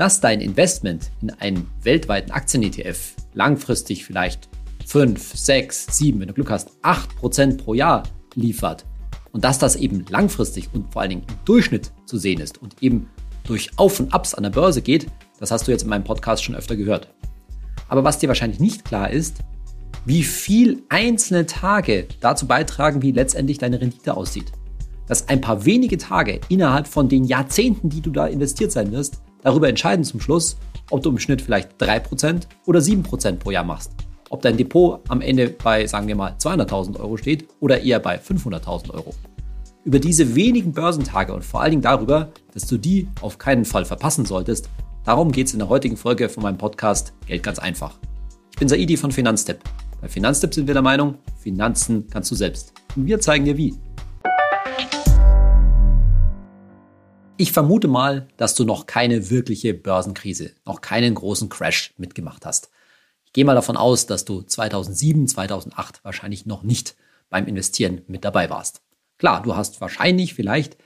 dass dein Investment in einen weltweiten Aktien-ETF langfristig vielleicht 5, 6, 7, wenn du Glück hast, 8% pro Jahr liefert und dass das eben langfristig und vor allen Dingen im Durchschnitt zu sehen ist und eben durch Auf und Abs an der Börse geht, das hast du jetzt in meinem Podcast schon öfter gehört. Aber was dir wahrscheinlich nicht klar ist, wie viel einzelne Tage dazu beitragen, wie letztendlich deine Rendite aussieht. Dass ein paar wenige Tage innerhalb von den Jahrzehnten, die du da investiert sein wirst, darüber entscheiden zum Schluss, ob du im Schnitt vielleicht 3% oder 7% pro Jahr machst. Ob dein Depot am Ende bei, sagen wir mal, 200.000 Euro steht oder eher bei 500.000 Euro. Über diese wenigen Börsentage und vor allen Dingen darüber, dass du die auf keinen Fall verpassen solltest, darum geht es in der heutigen Folge von meinem Podcast Geld ganz einfach. Ich bin Saidi von Finanztipp. Bei Finanztipp sind wir der Meinung, Finanzen kannst du selbst. Und wir zeigen dir wie. Ich vermute mal, dass du noch keine wirkliche Börsenkrise, noch keinen großen Crash mitgemacht hast. Ich gehe mal davon aus, dass du 2007, 2008 wahrscheinlich noch nicht beim Investieren mit dabei warst. Klar, du hast wahrscheinlich vielleicht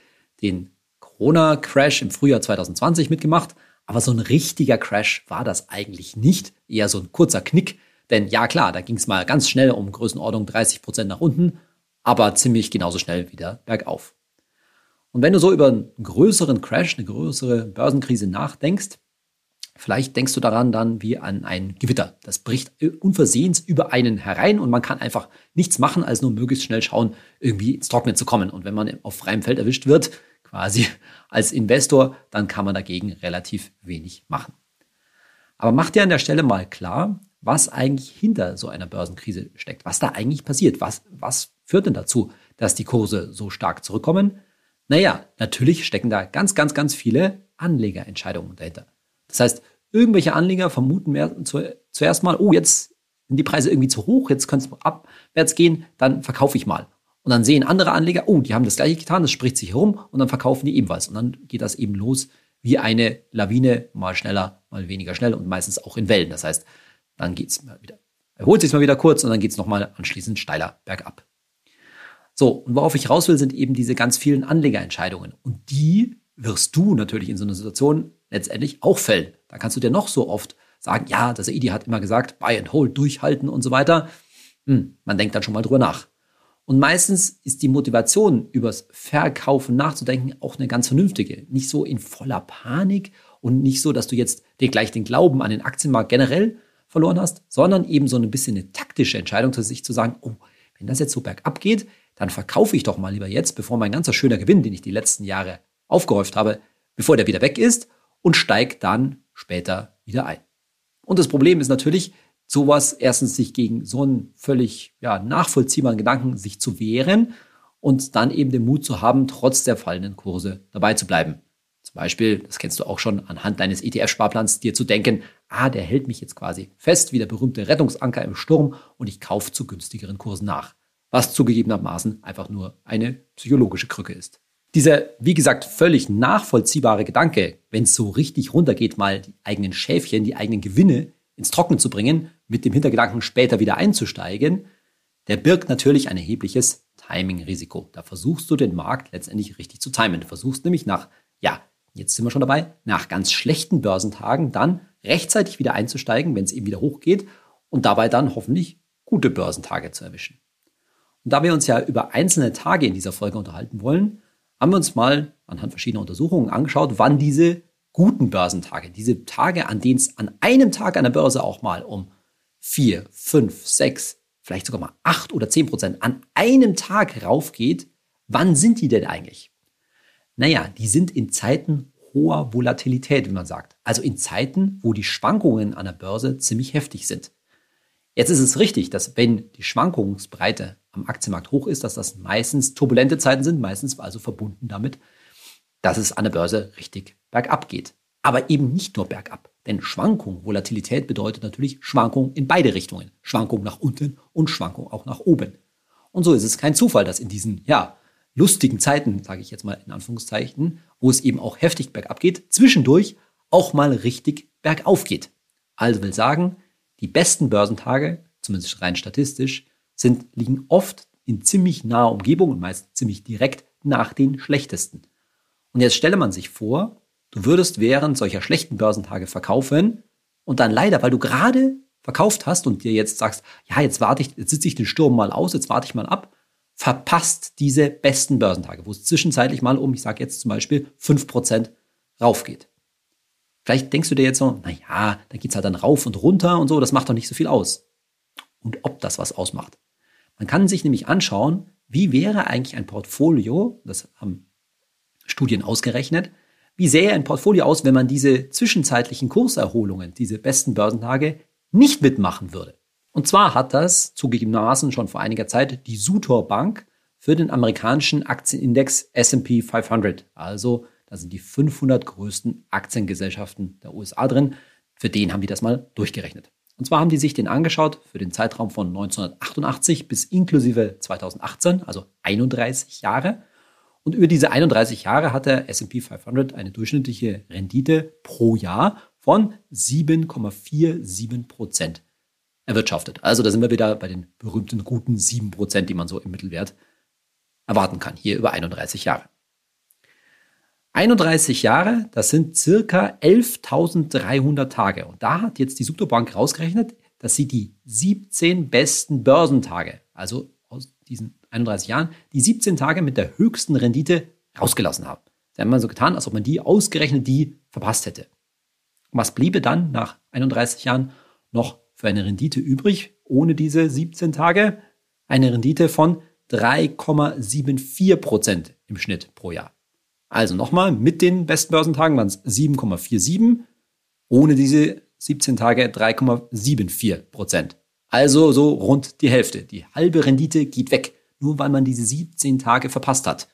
den Corona-Crash im Frühjahr 2020 mitgemacht, aber so ein richtiger Crash war das eigentlich nicht, eher so ein kurzer Knick. Denn ja klar, da ging es mal ganz schnell um Größenordnung 30 Prozent nach unten, aber ziemlich genauso schnell wieder bergauf. Und wenn du so über einen größeren Crash, eine größere Börsenkrise nachdenkst, vielleicht denkst du daran dann wie an ein Gewitter. Das bricht unversehens über einen herein und man kann einfach nichts machen, als nur möglichst schnell schauen, irgendwie ins Trocknen zu kommen. Und wenn man auf freiem Feld erwischt wird, quasi als Investor, dann kann man dagegen relativ wenig machen. Aber mach dir an der Stelle mal klar, was eigentlich hinter so einer Börsenkrise steckt, was da eigentlich passiert, was, was führt denn dazu, dass die Kurse so stark zurückkommen, naja, natürlich stecken da ganz, ganz, ganz viele Anlegerentscheidungen dahinter. Das heißt, irgendwelche Anleger vermuten mehr, zu, zuerst mal, oh, jetzt sind die Preise irgendwie zu hoch, jetzt könnte es abwärts gehen, dann verkaufe ich mal. Und dann sehen andere Anleger, oh, die haben das gleiche getan, das spricht sich herum und dann verkaufen die ebenfalls. Und dann geht das eben los wie eine Lawine, mal schneller, mal weniger schnell und meistens auch in Wellen. Das heißt, dann geht's mal wieder, erholt sich mal wieder kurz und dann geht's nochmal anschließend steiler bergab. So, und worauf ich raus will, sind eben diese ganz vielen Anlegerentscheidungen. Und die wirst du natürlich in so einer Situation letztendlich auch fällen. Da kannst du dir noch so oft sagen, ja, das Idi hat immer gesagt, buy and hold, durchhalten und so weiter. Hm, man denkt dann schon mal drüber nach. Und meistens ist die Motivation, übers Verkaufen nachzudenken, auch eine ganz vernünftige. Nicht so in voller Panik und nicht so, dass du jetzt dir gleich den Glauben an den Aktienmarkt generell verloren hast, sondern eben so ein bisschen eine taktische Entscheidung zu sich zu sagen, oh, wenn das jetzt so bergab geht, dann verkaufe ich doch mal lieber jetzt, bevor mein ganzer schöner Gewinn, den ich die letzten Jahre aufgehäuft habe, bevor der wieder weg ist und steigt dann später wieder ein. Und das Problem ist natürlich, sowas erstens sich gegen so einen völlig ja, nachvollziehbaren Gedanken sich zu wehren und dann eben den Mut zu haben, trotz der fallenden Kurse dabei zu bleiben. Zum Beispiel, das kennst du auch schon anhand deines ETF-Sparplans, dir zu denken, ah, der hält mich jetzt quasi fest wie der berühmte Rettungsanker im Sturm und ich kaufe zu günstigeren Kursen nach was zugegebenermaßen einfach nur eine psychologische Krücke ist. Dieser, wie gesagt, völlig nachvollziehbare Gedanke, wenn es so richtig runtergeht, mal die eigenen Schäfchen, die eigenen Gewinne ins Trocknen zu bringen, mit dem Hintergedanken später wieder einzusteigen, der birgt natürlich ein erhebliches Timing-Risiko. Da versuchst du den Markt letztendlich richtig zu timen. Du versuchst nämlich nach, ja, jetzt sind wir schon dabei, nach ganz schlechten Börsentagen dann rechtzeitig wieder einzusteigen, wenn es eben wieder hochgeht und dabei dann hoffentlich gute Börsentage zu erwischen. Und da wir uns ja über einzelne Tage in dieser Folge unterhalten wollen, haben wir uns mal anhand verschiedener Untersuchungen angeschaut, wann diese guten Börsentage, diese Tage, an denen es an einem Tag an der Börse auch mal um vier, fünf, sechs, vielleicht sogar mal acht oder zehn Prozent an einem Tag raufgeht, wann sind die denn eigentlich? Naja, die sind in Zeiten hoher Volatilität, wie man sagt. Also in Zeiten, wo die Schwankungen an der Börse ziemlich heftig sind. Jetzt ist es richtig, dass wenn die Schwankungsbreite am Aktienmarkt hoch ist, dass das meistens turbulente Zeiten sind, meistens also verbunden damit, dass es an der Börse richtig bergab geht. Aber eben nicht nur bergab. Denn Schwankung, Volatilität bedeutet natürlich Schwankung in beide Richtungen. Schwankung nach unten und Schwankung auch nach oben. Und so ist es kein Zufall, dass in diesen, ja, lustigen Zeiten, sage ich jetzt mal in Anführungszeichen, wo es eben auch heftig bergab geht, zwischendurch auch mal richtig bergauf geht. Also will sagen, die besten Börsentage, zumindest rein statistisch, sind, liegen oft in ziemlich naher Umgebung und meist ziemlich direkt nach den schlechtesten. Und jetzt stelle man sich vor, du würdest während solcher schlechten Börsentage verkaufen und dann leider, weil du gerade verkauft hast und dir jetzt sagst, ja, jetzt warte ich, jetzt sitze ich den Sturm mal aus, jetzt warte ich mal ab, verpasst diese besten Börsentage, wo es zwischenzeitlich mal um, ich sage jetzt zum Beispiel, 5% raufgeht. Vielleicht denkst du dir jetzt so, naja, da geht's halt dann rauf und runter und so, das macht doch nicht so viel aus. Und ob das was ausmacht. Man kann sich nämlich anschauen, wie wäre eigentlich ein Portfolio, das haben Studien ausgerechnet, wie sähe ein Portfolio aus, wenn man diese zwischenzeitlichen Kurserholungen, diese besten Börsentage nicht mitmachen würde. Und zwar hat das zugegebenermaßen schon vor einiger Zeit die Sutor Bank für den amerikanischen Aktienindex S&P 500. Also da sind die 500 größten Aktiengesellschaften der USA drin. Für den haben die das mal durchgerechnet. Und zwar haben die sich den angeschaut für den Zeitraum von 1988 bis inklusive 2018, also 31 Jahre. Und über diese 31 Jahre hat der S&P 500 eine durchschnittliche Rendite pro Jahr von 7,47 Prozent erwirtschaftet. Also da sind wir wieder bei den berühmten guten 7 Prozent, die man so im Mittelwert erwarten kann, hier über 31 Jahre. 31 Jahre, das sind circa 11.300 Tage. Und da hat jetzt die Subtobank rausgerechnet, dass sie die 17 besten Börsentage, also aus diesen 31 Jahren, die 17 Tage mit der höchsten Rendite rausgelassen haben. Sie haben mal so getan, als ob man die ausgerechnet die verpasst hätte. Und was bliebe dann nach 31 Jahren noch für eine Rendite übrig, ohne diese 17 Tage? Eine Rendite von 3,74 Prozent im Schnitt pro Jahr. Also nochmal, mit den besten Börsentagen waren es 7,47, ohne diese 17 Tage 3,74 Prozent. Also so rund die Hälfte. Die halbe Rendite geht weg, nur weil man diese 17 Tage verpasst hat.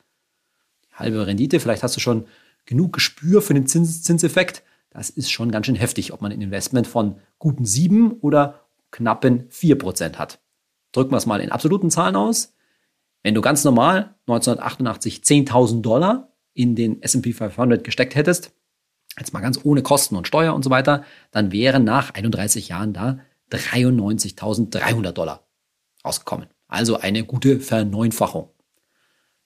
Die halbe Rendite, vielleicht hast du schon genug Gespür für den Zins Zinseffekt. Das ist schon ganz schön heftig, ob man ein Investment von guten 7 oder knappen 4 Prozent hat. Drücken wir es mal in absoluten Zahlen aus. Wenn du ganz normal 1988 10.000 Dollar in den S&P 500 gesteckt hättest, jetzt mal ganz ohne Kosten und Steuer und so weiter, dann wären nach 31 Jahren da 93.300 Dollar rausgekommen. Also eine gute Verneunfachung.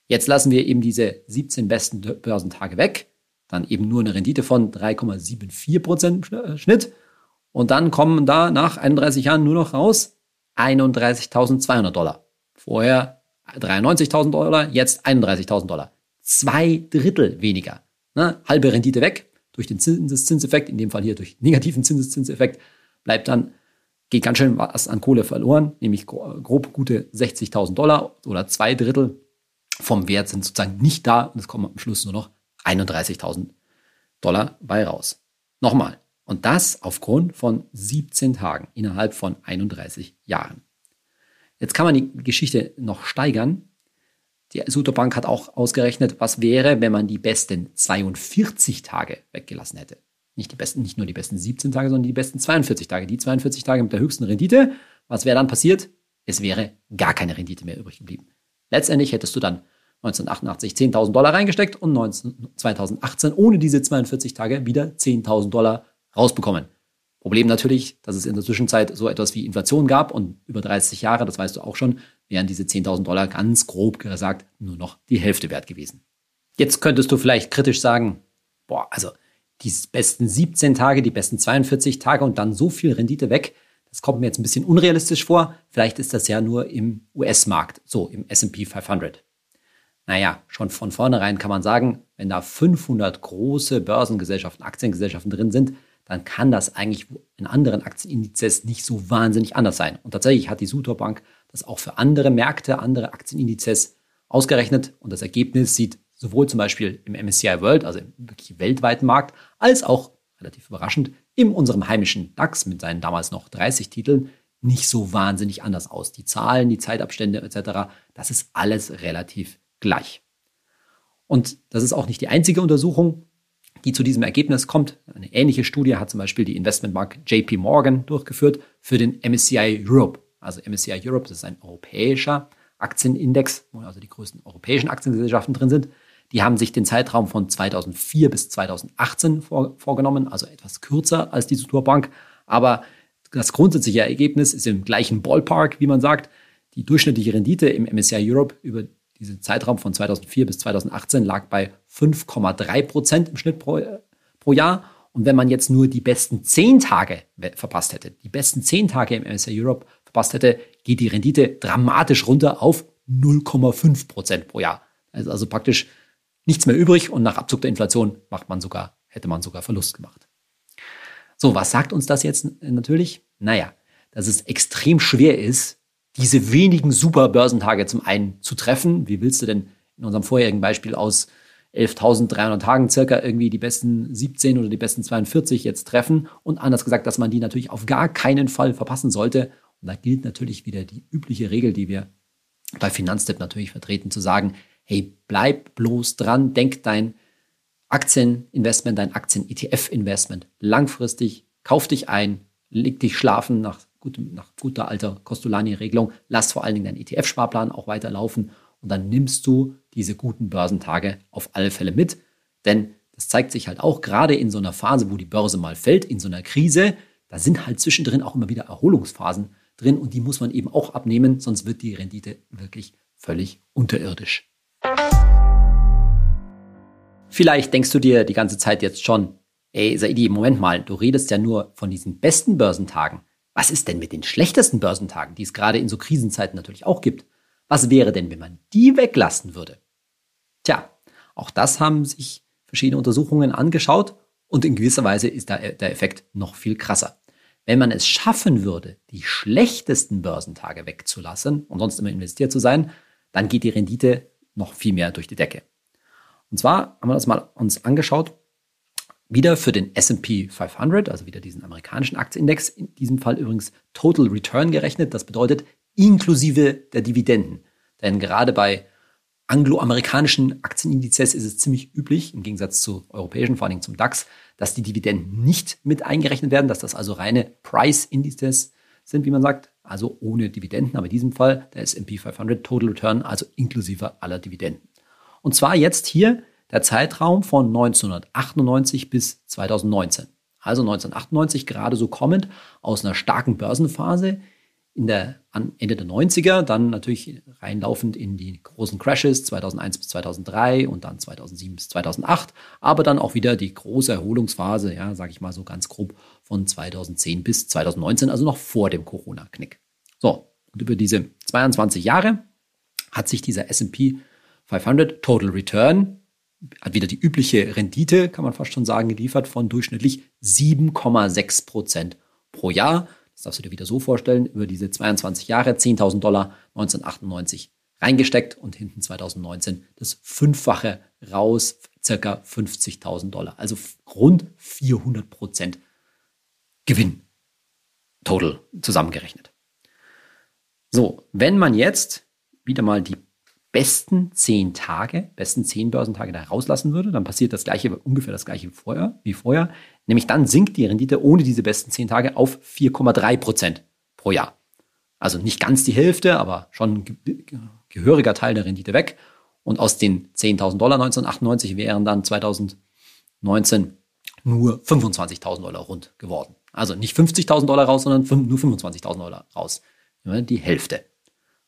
Jetzt lassen wir eben diese 17 besten Börsentage weg, dann eben nur eine Rendite von 3,74 Prozent äh, Schnitt und dann kommen da nach 31 Jahren nur noch raus 31.200 Dollar. Vorher 93.000 Dollar, jetzt 31.000 Dollar zwei Drittel weniger. Ne? Halbe Rendite weg durch den Zinseszinseffekt, in dem Fall hier durch negativen Zinseszinseffekt, bleibt dann, geht ganz schön was an Kohle verloren, nämlich grob gute 60.000 Dollar oder zwei Drittel vom Wert sind sozusagen nicht da und es kommen am Schluss nur noch 31.000 Dollar bei raus. Nochmal. Und das aufgrund von 17 Tagen innerhalb von 31 Jahren. Jetzt kann man die Geschichte noch steigern die Sutobank hat auch ausgerechnet, was wäre, wenn man die besten 42 Tage weggelassen hätte. Nicht, die besten, nicht nur die besten 17 Tage, sondern die besten 42 Tage. Die 42 Tage mit der höchsten Rendite. Was wäre dann passiert? Es wäre gar keine Rendite mehr übrig geblieben. Letztendlich hättest du dann 1988 10.000 Dollar reingesteckt und 19, 2018 ohne diese 42 Tage wieder 10.000 Dollar rausbekommen. Problem natürlich, dass es in der Zwischenzeit so etwas wie Inflation gab und über 30 Jahre, das weißt du auch schon, wären diese 10.000 Dollar ganz grob gesagt nur noch die Hälfte wert gewesen. Jetzt könntest du vielleicht kritisch sagen, boah, also die besten 17 Tage, die besten 42 Tage und dann so viel Rendite weg, das kommt mir jetzt ein bisschen unrealistisch vor. Vielleicht ist das ja nur im US-Markt, so im S&P 500. Naja, schon von vornherein kann man sagen, wenn da 500 große Börsengesellschaften, Aktiengesellschaften drin sind, dann kann das eigentlich in anderen Aktienindizes nicht so wahnsinnig anders sein. Und tatsächlich hat die Sutor Bank das auch für andere Märkte, andere Aktienindizes ausgerechnet und das Ergebnis sieht sowohl zum Beispiel im MSCI World, also im wirklich weltweiten Markt, als auch, relativ überraschend, in unserem heimischen DAX mit seinen damals noch 30 Titeln nicht so wahnsinnig anders aus. Die Zahlen, die Zeitabstände etc., das ist alles relativ gleich. Und das ist auch nicht die einzige Untersuchung die zu diesem Ergebnis kommt. Eine ähnliche Studie hat zum Beispiel die Investmentbank JP Morgan durchgeführt für den MSCI Europe. Also MSCI Europe, das ist ein europäischer Aktienindex, wo also die größten europäischen Aktiengesellschaften drin sind. Die haben sich den Zeitraum von 2004 bis 2018 vor, vorgenommen, also etwas kürzer als die Bank. Aber das grundsätzliche Ergebnis ist im gleichen Ballpark, wie man sagt. Die durchschnittliche Rendite im MSCI Europe über diesen Zeitraum von 2004 bis 2018 lag bei 5,3 Prozent im Schnitt pro, pro Jahr. Und wenn man jetzt nur die besten 10 Tage verpasst hätte, die besten 10 Tage im MSCI Europe verpasst hätte, geht die Rendite dramatisch runter auf 0,5 Prozent pro Jahr. Also, also praktisch nichts mehr übrig und nach Abzug der Inflation macht man sogar, hätte man sogar Verlust gemacht. So, was sagt uns das jetzt natürlich? Naja, dass es extrem schwer ist, diese wenigen super Börsentage zum einen zu treffen. Wie willst du denn in unserem vorherigen Beispiel aus 11.300 Tagen circa irgendwie die besten 17 oder die besten 42 jetzt treffen? Und anders gesagt, dass man die natürlich auf gar keinen Fall verpassen sollte. Und da gilt natürlich wieder die übliche Regel, die wir bei Finanztipp natürlich vertreten, zu sagen, hey, bleib bloß dran, denk dein Aktieninvestment, dein Aktien-ETF-Investment langfristig, kauf dich ein, leg dich schlafen nach, gut, nach guter alter Costolani-Regelung, lass vor allen Dingen deinen ETF-Sparplan auch weiterlaufen und dann nimmst du diese guten Börsentage auf alle Fälle mit, denn das zeigt sich halt auch gerade in so einer Phase, wo die Börse mal fällt, in so einer Krise, da sind halt zwischendrin auch immer wieder Erholungsphasen drin und die muss man eben auch abnehmen, sonst wird die Rendite wirklich völlig unterirdisch. Vielleicht denkst du dir die ganze Zeit jetzt schon, ey, Saidi, Moment mal, du redest ja nur von diesen besten Börsentagen. Was ist denn mit den schlechtesten Börsentagen, die es gerade in so Krisenzeiten natürlich auch gibt? Was wäre denn, wenn man die weglassen würde? Tja, auch das haben sich verschiedene Untersuchungen angeschaut und in gewisser Weise ist da der Effekt noch viel krasser. Wenn man es schaffen würde, die schlechtesten Börsentage wegzulassen und sonst immer investiert zu sein, dann geht die Rendite noch viel mehr durch die Decke. Und zwar haben wir das mal uns angeschaut, wieder für den S&P 500, also wieder diesen amerikanischen Aktienindex, in diesem Fall übrigens Total Return gerechnet. Das bedeutet inklusive der Dividenden. Denn gerade bei angloamerikanischen Aktienindizes ist es ziemlich üblich, im Gegensatz zu europäischen, vor allem zum DAX, dass die Dividenden nicht mit eingerechnet werden, dass das also reine Price-Indizes sind, wie man sagt, also ohne Dividenden, aber in diesem Fall der S&P 500 Total Return, also inklusive aller Dividenden. Und zwar jetzt hier der Zeitraum von 1998 bis 2019. Also 1998 gerade so kommend aus einer starken Börsenphase in der Ende der 90er, dann natürlich reinlaufend in die großen Crashes 2001 bis 2003 und dann 2007 bis 2008, aber dann auch wieder die große Erholungsphase, ja, sage ich mal so ganz grob von 2010 bis 2019, also noch vor dem Corona-Knick. So, und über diese 22 Jahre hat sich dieser S&P 500 Total Return hat wieder die übliche Rendite, kann man fast schon sagen, geliefert von durchschnittlich 7,6 Prozent pro Jahr. Das darfst du dir wieder so vorstellen, über diese 22 Jahre 10.000 Dollar 1998 reingesteckt und hinten 2019 das Fünffache raus, circa 50.000 Dollar. Also rund 400 Prozent Gewinn. Total zusammengerechnet. So, wenn man jetzt wieder mal die besten zehn Tage, besten zehn Börsentage da rauslassen würde, dann passiert das gleiche, ungefähr das gleiche vorher, wie vorher. Nämlich dann sinkt die Rendite ohne diese besten zehn Tage auf 4,3 Prozent pro Jahr. Also nicht ganz die Hälfte, aber schon ein gehöriger Teil der Rendite weg. Und aus den 10.000 Dollar 1998 wären dann 2019 nur 25.000 Dollar rund geworden. Also nicht 50.000 Dollar raus, sondern nur 25.000 Dollar raus. Die Hälfte.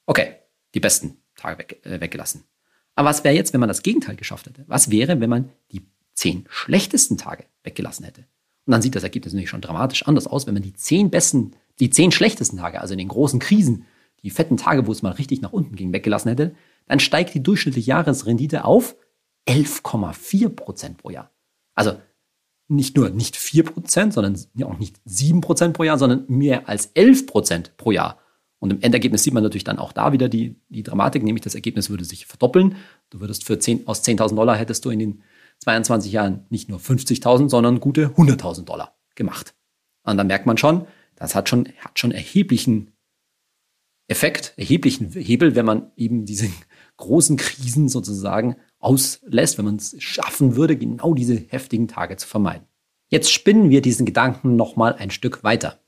Okay, die besten Tage weg, äh, weggelassen. Aber was wäre jetzt, wenn man das Gegenteil geschafft hätte? Was wäre, wenn man die zehn schlechtesten Tage weggelassen hätte? Und dann sieht das Ergebnis natürlich schon dramatisch anders aus, wenn man die zehn besten, die zehn schlechtesten Tage, also in den großen Krisen, die fetten Tage, wo es mal richtig nach unten ging, weggelassen hätte, dann steigt die durchschnittliche Jahresrendite auf 11,4 Prozent pro Jahr. Also nicht nur nicht 4 Prozent, sondern auch nicht 7 Prozent pro Jahr, sondern mehr als 11 Prozent pro Jahr. Und im Endergebnis sieht man natürlich dann auch da wieder die, die Dramatik, nämlich das Ergebnis würde sich verdoppeln. Du würdest für 10, aus 10.000 Dollar hättest du in den 22 Jahren nicht nur 50.000, sondern gute 100.000 Dollar gemacht. Und dann merkt man schon, das hat schon, hat schon erheblichen Effekt, erheblichen Hebel, wenn man eben diese großen Krisen sozusagen auslässt, wenn man es schaffen würde, genau diese heftigen Tage zu vermeiden. Jetzt spinnen wir diesen Gedanken nochmal ein Stück weiter.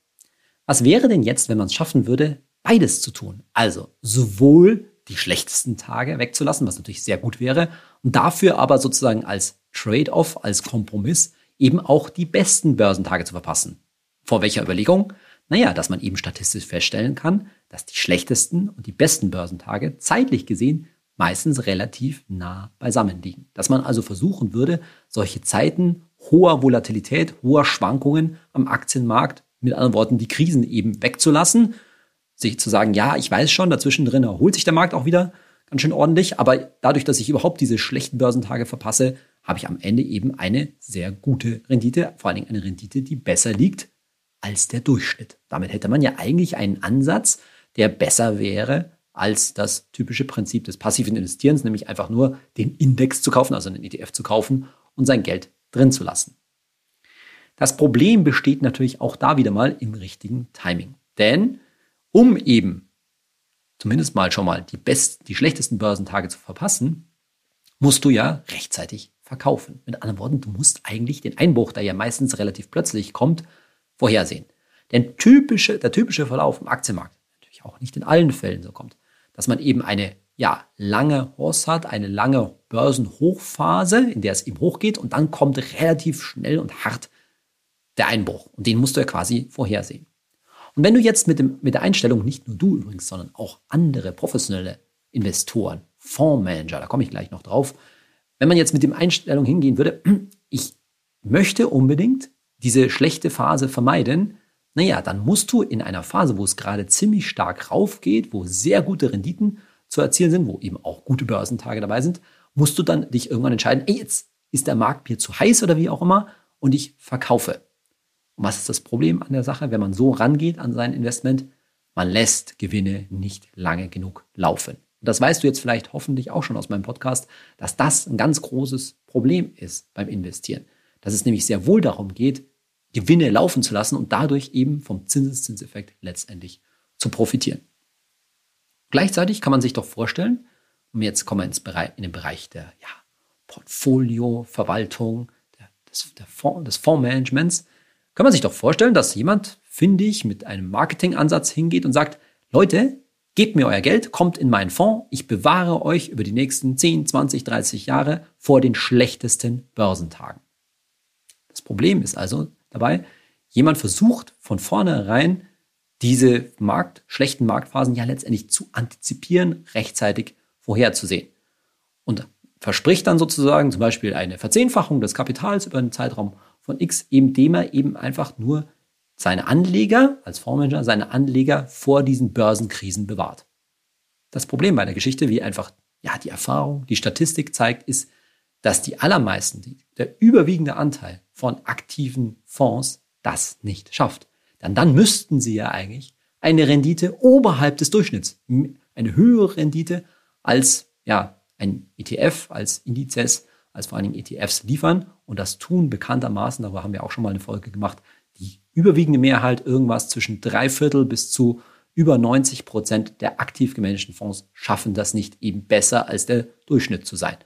Was wäre denn jetzt, wenn man es schaffen würde, beides zu tun. Also sowohl die schlechtesten Tage wegzulassen, was natürlich sehr gut wäre, und dafür aber sozusagen als Trade-off, als Kompromiss eben auch die besten Börsentage zu verpassen. Vor welcher Überlegung? Naja, dass man eben statistisch feststellen kann, dass die schlechtesten und die besten Börsentage zeitlich gesehen meistens relativ nah beisammen liegen. Dass man also versuchen würde, solche Zeiten hoher Volatilität, hoher Schwankungen am Aktienmarkt, mit anderen Worten, die Krisen eben wegzulassen, sich zu sagen, ja, ich weiß schon, dazwischen drin erholt sich der Markt auch wieder ganz schön ordentlich, aber dadurch, dass ich überhaupt diese schlechten Börsentage verpasse, habe ich am Ende eben eine sehr gute Rendite, vor allen Dingen eine Rendite, die besser liegt als der Durchschnitt. Damit hätte man ja eigentlich einen Ansatz, der besser wäre als das typische Prinzip des passiven Investierens, nämlich einfach nur den Index zu kaufen, also einen ETF zu kaufen und sein Geld drin zu lassen. Das Problem besteht natürlich auch da wieder mal im richtigen Timing. Denn um eben zumindest mal schon mal die, best, die schlechtesten Börsentage zu verpassen, musst du ja rechtzeitig verkaufen. Mit anderen Worten, du musst eigentlich den Einbruch, der ja meistens relativ plötzlich kommt, vorhersehen. Denn typische, der typische Verlauf im Aktienmarkt, natürlich auch nicht in allen Fällen so kommt, dass man eben eine ja, lange Horse hat, eine lange Börsenhochphase, in der es eben hochgeht und dann kommt relativ schnell und hart der Einbruch. Und den musst du ja quasi vorhersehen. Und wenn du jetzt mit, dem, mit der Einstellung, nicht nur du übrigens, sondern auch andere professionelle Investoren, Fondsmanager, da komme ich gleich noch drauf, wenn man jetzt mit dem Einstellung hingehen würde, ich möchte unbedingt diese schlechte Phase vermeiden, naja, dann musst du in einer Phase, wo es gerade ziemlich stark raufgeht, wo sehr gute Renditen zu erzielen sind, wo eben auch gute Börsentage dabei sind, musst du dann dich irgendwann entscheiden, ey, jetzt ist der Markt mir zu heiß oder wie auch immer und ich verkaufe. Und was ist das Problem an der Sache, wenn man so rangeht an sein Investment? Man lässt Gewinne nicht lange genug laufen. Und das weißt du jetzt vielleicht hoffentlich auch schon aus meinem Podcast, dass das ein ganz großes Problem ist beim Investieren. Dass es nämlich sehr wohl darum geht, Gewinne laufen zu lassen und dadurch eben vom Zinseszinseffekt letztendlich zu profitieren. Gleichzeitig kann man sich doch vorstellen, und jetzt kommen wir ins Bereich, in den Bereich der ja, Portfolioverwaltung, der, des, der Fonds, des Fondsmanagements, kann man sich doch vorstellen, dass jemand, finde ich, mit einem Marketingansatz hingeht und sagt, Leute, gebt mir euer Geld, kommt in meinen Fonds, ich bewahre euch über die nächsten 10, 20, 30 Jahre vor den schlechtesten Börsentagen. Das Problem ist also dabei, jemand versucht von vornherein diese Markt, schlechten Marktphasen ja letztendlich zu antizipieren, rechtzeitig vorherzusehen. Und verspricht dann sozusagen zum Beispiel eine Verzehnfachung des Kapitals über einen Zeitraum von X, indem er eben einfach nur seine Anleger, als Fondsmanager, seine Anleger vor diesen Börsenkrisen bewahrt. Das Problem bei der Geschichte, wie einfach ja, die Erfahrung, die Statistik zeigt, ist, dass die allermeisten, der überwiegende Anteil von aktiven Fonds das nicht schafft. Denn dann müssten sie ja eigentlich eine Rendite oberhalb des Durchschnitts, eine höhere Rendite als ja, ein ETF, als Indizes, als vor allen Dingen ETFs liefern. Und das tun bekanntermaßen, darüber haben wir auch schon mal eine Folge gemacht, die überwiegende Mehrheit, irgendwas zwischen drei Viertel bis zu über 90 Prozent der aktiv gemanagten Fonds schaffen das nicht eben besser als der Durchschnitt zu sein.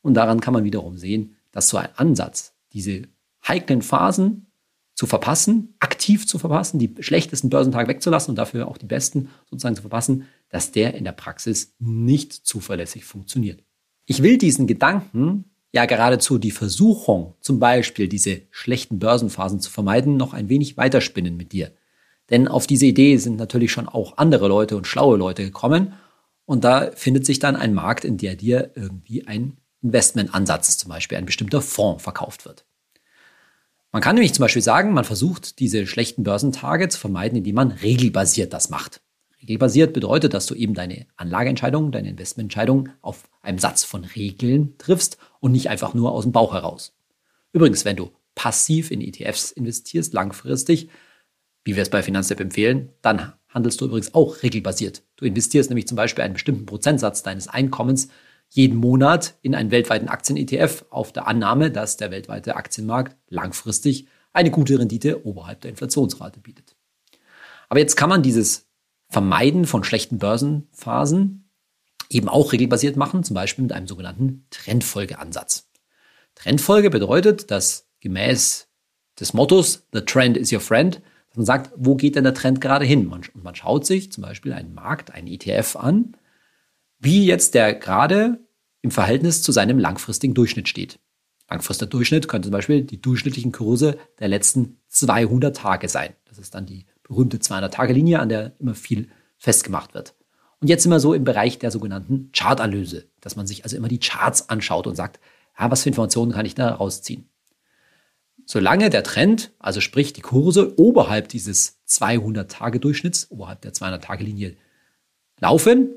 Und daran kann man wiederum sehen, dass so ein Ansatz, diese heiklen Phasen zu verpassen, aktiv zu verpassen, die schlechtesten Börsentage wegzulassen und dafür auch die besten sozusagen zu verpassen, dass der in der Praxis nicht zuverlässig funktioniert. Ich will diesen Gedanken ja geradezu die Versuchung, zum Beispiel diese schlechten Börsenphasen zu vermeiden, noch ein wenig weiterspinnen mit dir. Denn auf diese Idee sind natürlich schon auch andere Leute und schlaue Leute gekommen. Und da findet sich dann ein Markt, in der dir irgendwie ein Investmentansatz, zum Beispiel ein bestimmter Fonds verkauft wird. Man kann nämlich zum Beispiel sagen, man versucht diese schlechten Börsentage zu vermeiden, indem man regelbasiert das macht. Regelbasiert bedeutet, dass du eben deine Anlageentscheidungen, deine Investmententscheidungen auf einem Satz von Regeln triffst und nicht einfach nur aus dem Bauch heraus. Übrigens, wenn du passiv in ETFs investierst, langfristig, wie wir es bei Finanztip empfehlen, dann handelst du übrigens auch regelbasiert. Du investierst nämlich zum Beispiel einen bestimmten Prozentsatz deines Einkommens jeden Monat in einen weltweiten Aktien-ETF auf der Annahme, dass der weltweite Aktienmarkt langfristig eine gute Rendite oberhalb der Inflationsrate bietet. Aber jetzt kann man dieses Vermeiden von schlechten Börsenphasen eben auch regelbasiert machen, zum Beispiel mit einem sogenannten Trendfolgeansatz. Trendfolge bedeutet, dass gemäß des Mottos The Trend is your friend, man sagt, wo geht denn der Trend gerade hin? Man, und man schaut sich zum Beispiel einen Markt, einen ETF an, wie jetzt der gerade im Verhältnis zu seinem langfristigen Durchschnitt steht. Langfristiger Durchschnitt könnte zum Beispiel die durchschnittlichen Kurse der letzten 200 Tage sein. Das ist dann die berühmte 200-Tage-Linie, an der immer viel festgemacht wird. Und jetzt sind wir so im Bereich der sogenannten Chartanalyse, dass man sich also immer die Charts anschaut und sagt, ja, was für Informationen kann ich da rausziehen? solange der Trend, also sprich die Kurse oberhalb dieses 200-Tage-Durchschnitts, oberhalb der 200-Tage-Linie laufen,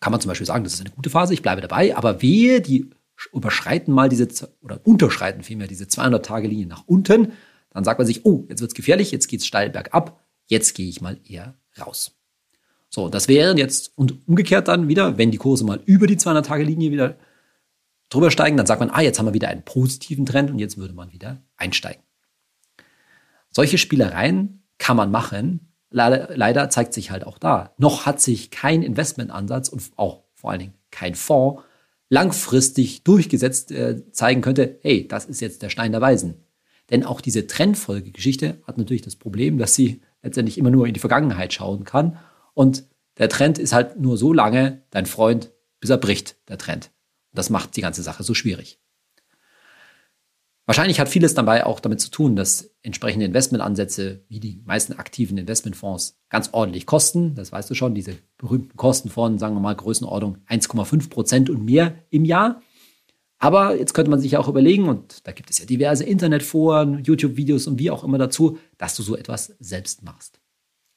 kann man zum Beispiel sagen, das ist eine gute Phase, ich bleibe dabei, aber wehe, die überschreiten mal diese, oder unterschreiten vielmehr diese 200-Tage-Linie nach unten, dann sagt man sich, oh, jetzt wird's gefährlich, jetzt geht's steil bergab, jetzt gehe ich mal eher raus. So, das wäre jetzt, und umgekehrt dann wieder, wenn die Kurse mal über die 200-Tage-Linie wieder drüber steigen, dann sagt man, ah, jetzt haben wir wieder einen positiven Trend und jetzt würde man wieder einsteigen. Solche Spielereien kann man machen. Leider, leider zeigt sich halt auch da, noch hat sich kein Investmentansatz und auch vor allen Dingen kein Fonds langfristig durchgesetzt äh, zeigen könnte, hey, das ist jetzt der Stein der Weisen. Denn auch diese Trendfolgegeschichte hat natürlich das Problem, dass sie letztendlich immer nur in die Vergangenheit schauen kann. Und der Trend ist halt nur so lange dein Freund, bis er bricht, der Trend. Das macht die ganze Sache so schwierig. Wahrscheinlich hat vieles dabei auch damit zu tun, dass entsprechende Investmentansätze, wie die meisten aktiven Investmentfonds, ganz ordentlich kosten. Das weißt du schon, diese berühmten Kosten von, sagen wir mal, Größenordnung 1,5 Prozent und mehr im Jahr. Aber jetzt könnte man sich auch überlegen, und da gibt es ja diverse Internetforen, YouTube-Videos und wie auch immer dazu, dass du so etwas selbst machst.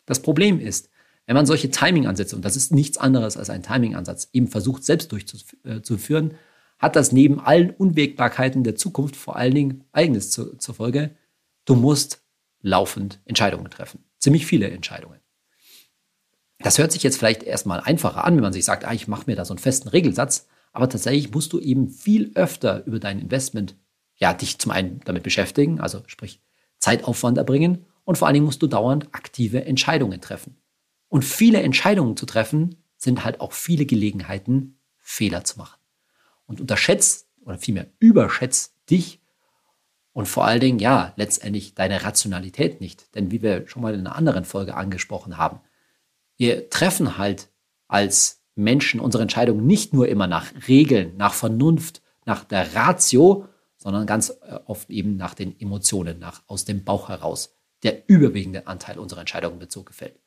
Das Problem ist, wenn man solche Timing-Ansätze, und das ist nichts anderes als ein Timing-Ansatz, eben versucht selbst durchzuführen, hat das neben allen Unwägbarkeiten der Zukunft vor allen Dingen eigenes zur, zur Folge. Du musst laufend Entscheidungen treffen. Ziemlich viele Entscheidungen. Das hört sich jetzt vielleicht erstmal einfacher an, wenn man sich sagt, ah, ich mache mir da so einen festen Regelsatz. Aber tatsächlich musst du eben viel öfter über dein Investment, ja, dich zum einen damit beschäftigen, also sprich Zeitaufwand erbringen und vor allen Dingen musst du dauernd aktive Entscheidungen treffen. Und viele Entscheidungen zu treffen, sind halt auch viele Gelegenheiten, Fehler zu machen. Und unterschätzt oder vielmehr überschätzt dich und vor allen Dingen, ja, letztendlich deine Rationalität nicht. Denn wie wir schon mal in einer anderen Folge angesprochen haben, wir treffen halt als Menschen unsere Entscheidungen nicht nur immer nach Regeln, nach Vernunft, nach der Ratio, sondern ganz äh, oft eben nach den Emotionen, nach aus dem Bauch heraus. Der überwiegende Anteil unserer Entscheidungen wird so gefällt.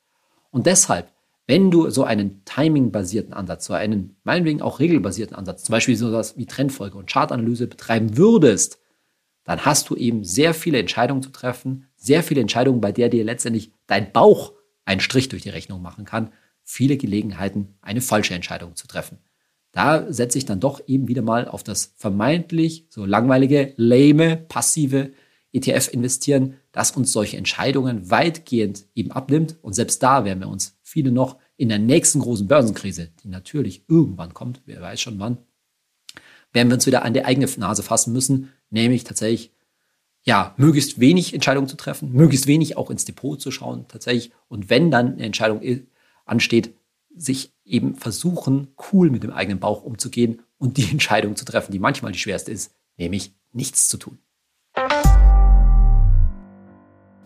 Und deshalb, wenn du so einen timing-basierten Ansatz, so einen meinetwegen auch regelbasierten Ansatz, zum Beispiel so etwas wie Trendfolge und Chartanalyse betreiben würdest, dann hast du eben sehr viele Entscheidungen zu treffen, sehr viele Entscheidungen, bei der dir letztendlich dein Bauch einen Strich durch die Rechnung machen kann, viele Gelegenheiten, eine falsche Entscheidung zu treffen. Da setze ich dann doch eben wieder mal auf das vermeintlich so langweilige, lame, passive ETF investieren, das uns solche Entscheidungen weitgehend eben abnimmt. Und selbst da werden wir uns viele noch in der nächsten großen Börsenkrise, die natürlich irgendwann kommt, wer weiß schon wann, werden wir uns wieder an die eigene Nase fassen müssen, nämlich tatsächlich ja, möglichst wenig Entscheidungen zu treffen, möglichst wenig auch ins Depot zu schauen, tatsächlich. Und wenn dann eine Entscheidung ansteht, sich eben versuchen, cool mit dem eigenen Bauch umzugehen und die Entscheidung zu treffen, die manchmal die schwerste ist, nämlich nichts zu tun.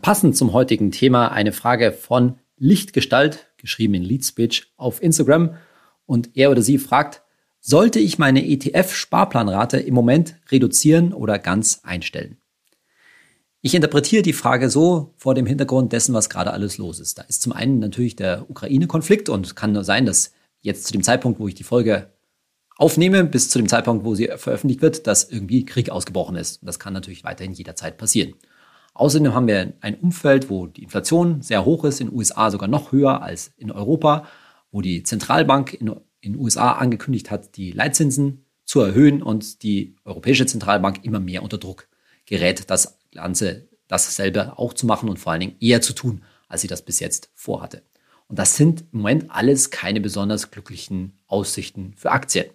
Passend zum heutigen Thema eine Frage von Lichtgestalt, geschrieben in Leadspeech auf Instagram. Und er oder sie fragt, sollte ich meine ETF-Sparplanrate im Moment reduzieren oder ganz einstellen? Ich interpretiere die Frage so vor dem Hintergrund dessen, was gerade alles los ist. Da ist zum einen natürlich der Ukraine-Konflikt und kann nur sein, dass jetzt zu dem Zeitpunkt, wo ich die Folge aufnehme, bis zu dem Zeitpunkt, wo sie veröffentlicht wird, dass irgendwie Krieg ausgebrochen ist. Das kann natürlich weiterhin jederzeit passieren. Außerdem haben wir ein Umfeld, wo die Inflation sehr hoch ist, in den USA sogar noch höher als in Europa, wo die Zentralbank in den USA angekündigt hat, die Leitzinsen zu erhöhen und die Europäische Zentralbank immer mehr unter Druck gerät, das Ganze dasselbe auch zu machen und vor allen Dingen eher zu tun, als sie das bis jetzt vorhatte. Und das sind im Moment alles keine besonders glücklichen Aussichten für Aktien.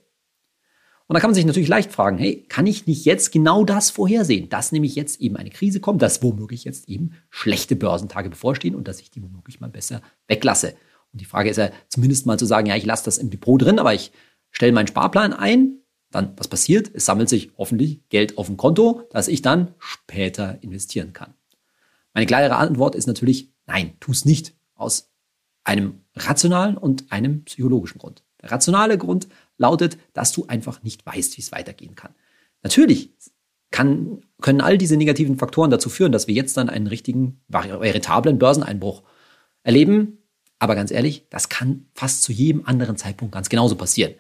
Und da kann man sich natürlich leicht fragen, hey, kann ich nicht jetzt genau das vorhersehen, dass nämlich jetzt eben eine Krise kommt, dass womöglich jetzt eben schlechte Börsentage bevorstehen und dass ich die womöglich mal besser weglasse. Und die Frage ist ja zumindest mal zu sagen, ja, ich lasse das im Depot drin, aber ich stelle meinen Sparplan ein, dann was passiert? Es sammelt sich hoffentlich Geld auf dem Konto, das ich dann später investieren kann. Meine klare Antwort ist natürlich, nein, tu es nicht aus einem rationalen und einem psychologischen Grund. Der rationale Grund lautet, dass du einfach nicht weißt, wie es weitergehen kann. Natürlich kann, können all diese negativen Faktoren dazu führen, dass wir jetzt dann einen richtigen, veritablen Börseneinbruch erleben. Aber ganz ehrlich, das kann fast zu jedem anderen Zeitpunkt ganz genauso passieren.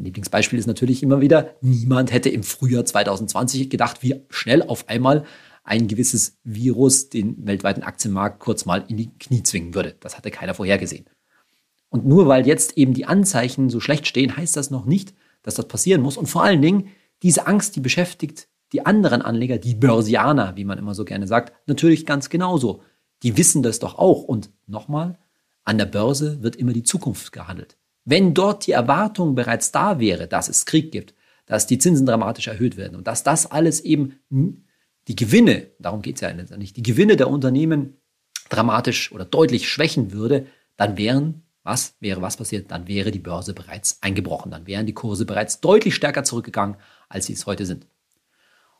Mein Lieblingsbeispiel ist natürlich immer wieder, niemand hätte im Frühjahr 2020 gedacht, wie schnell auf einmal ein gewisses Virus den weltweiten Aktienmarkt kurz mal in die Knie zwingen würde. Das hatte keiner vorhergesehen. Und nur weil jetzt eben die Anzeichen so schlecht stehen, heißt das noch nicht, dass das passieren muss. Und vor allen Dingen, diese Angst, die beschäftigt die anderen Anleger, die Börsianer, wie man immer so gerne sagt, natürlich ganz genauso. Die wissen das doch auch. Und nochmal, an der Börse wird immer die Zukunft gehandelt. Wenn dort die Erwartung bereits da wäre, dass es Krieg gibt, dass die Zinsen dramatisch erhöht werden und dass das alles eben die Gewinne, darum geht es ja nicht, die Gewinne der Unternehmen dramatisch oder deutlich schwächen würde, dann wären was wäre was passiert? Dann wäre die Börse bereits eingebrochen. Dann wären die Kurse bereits deutlich stärker zurückgegangen, als sie es heute sind.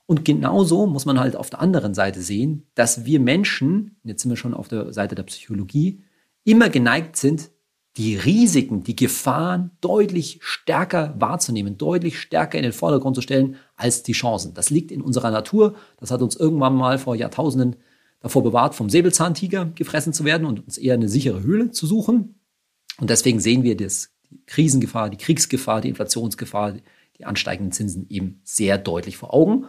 Und genauso muss man halt auf der anderen Seite sehen, dass wir Menschen, jetzt sind wir schon auf der Seite der Psychologie, immer geneigt sind, die Risiken, die Gefahren deutlich stärker wahrzunehmen, deutlich stärker in den Vordergrund zu stellen als die Chancen. Das liegt in unserer Natur. Das hat uns irgendwann mal vor Jahrtausenden davor bewahrt, vom Säbelzahntiger gefressen zu werden und uns eher eine sichere Höhle zu suchen. Und deswegen sehen wir das, die Krisengefahr, die Kriegsgefahr, die Inflationsgefahr, die ansteigenden Zinsen eben sehr deutlich vor Augen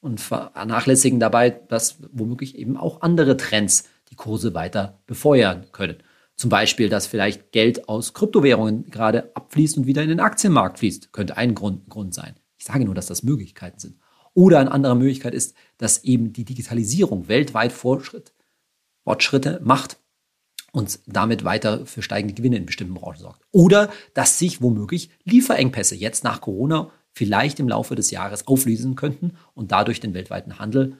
und vernachlässigen dabei, dass womöglich eben auch andere Trends die Kurse weiter befeuern können. Zum Beispiel, dass vielleicht Geld aus Kryptowährungen gerade abfließt und wieder in den Aktienmarkt fließt, könnte ein Grund, Grund sein. Ich sage nur, dass das Möglichkeiten sind. Oder eine andere Möglichkeit ist, dass eben die Digitalisierung weltweit Fortschritt, Fortschritte macht und damit weiter für steigende Gewinne in bestimmten Branchen sorgt. Oder dass sich womöglich Lieferengpässe jetzt nach Corona vielleicht im Laufe des Jahres auflösen könnten und dadurch den weltweiten Handel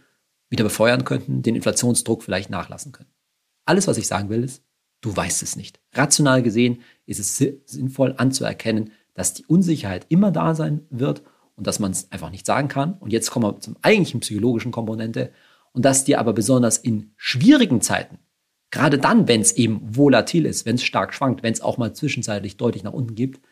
wieder befeuern könnten, den Inflationsdruck vielleicht nachlassen können. Alles, was ich sagen will, ist, du weißt es nicht. Rational gesehen ist es sinnvoll anzuerkennen, dass die Unsicherheit immer da sein wird und dass man es einfach nicht sagen kann. Und jetzt kommen wir zum eigentlichen psychologischen Komponente und dass dir aber besonders in schwierigen Zeiten Gerade dann, wenn es eben volatil ist, wenn es stark schwankt, wenn es auch mal zwischenzeitlich deutlich nach unten gibt,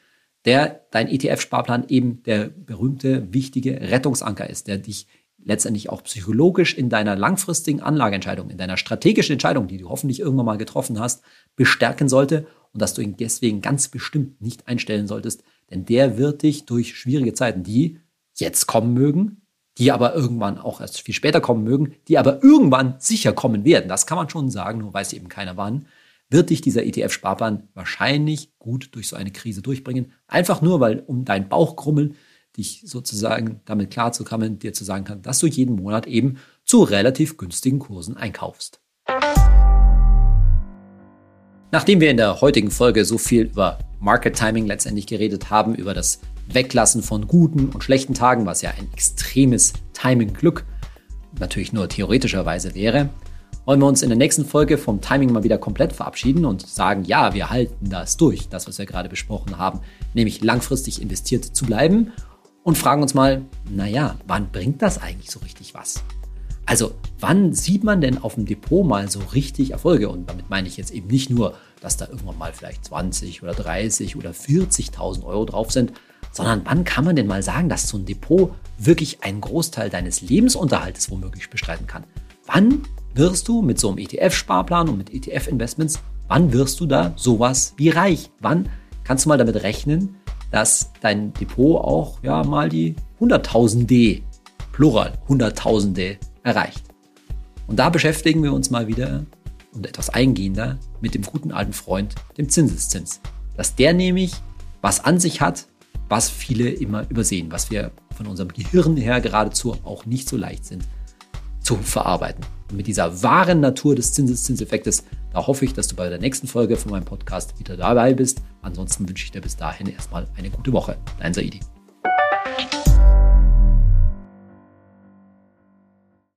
der dein ETF-Sparplan eben der berühmte, wichtige Rettungsanker ist, der dich letztendlich auch psychologisch in deiner langfristigen Anlageentscheidung, in deiner strategischen Entscheidung, die du hoffentlich irgendwann mal getroffen hast, bestärken sollte und dass du ihn deswegen ganz bestimmt nicht einstellen solltest, denn der wird dich durch schwierige Zeiten, die jetzt kommen mögen, die aber irgendwann auch erst viel später kommen mögen, die aber irgendwann sicher kommen werden, das kann man schon sagen, nur weiß eben keiner wann, wird dich dieser ETF-Sparplan wahrscheinlich gut durch so eine Krise durchbringen. Einfach nur, weil um dein Bauchkrummeln dich sozusagen damit klarzukommen, dir zu sagen kann, dass du jeden Monat eben zu relativ günstigen Kursen einkaufst. Nachdem wir in der heutigen Folge so viel über Market Timing letztendlich geredet haben, über das Weglassen von guten und schlechten Tagen, was ja ein extremes Timing-Glück natürlich nur theoretischerweise wäre, wollen wir uns in der nächsten Folge vom Timing mal wieder komplett verabschieden und sagen, ja, wir halten das durch, das, was wir gerade besprochen haben, nämlich langfristig investiert zu bleiben und fragen uns mal, naja, wann bringt das eigentlich so richtig was? Also, wann sieht man denn auf dem Depot mal so richtig Erfolge? Und damit meine ich jetzt eben nicht nur, dass da irgendwann mal vielleicht 20 oder 30 oder 40.000 Euro drauf sind, sondern wann kann man denn mal sagen, dass so ein Depot wirklich einen Großteil deines Lebensunterhaltes womöglich bestreiten kann? Wann wirst du mit so einem ETF-Sparplan und mit ETF-Investments, wann wirst du da sowas wie reich? Wann kannst du mal damit rechnen, dass dein Depot auch ja mal die Hunderttausende, Plural, Hunderttausende erreicht? Und da beschäftigen wir uns mal wieder und etwas eingehender mit dem guten alten Freund, dem Zinseszins. Dass der nämlich was an sich hat, was viele immer übersehen, was wir von unserem Gehirn her geradezu auch nicht so leicht sind zu verarbeiten. Und mit dieser wahren Natur des Zinseszinseffektes, da hoffe ich, dass du bei der nächsten Folge von meinem Podcast wieder dabei bist. Ansonsten wünsche ich dir bis dahin erstmal eine gute Woche. Dein Saidi.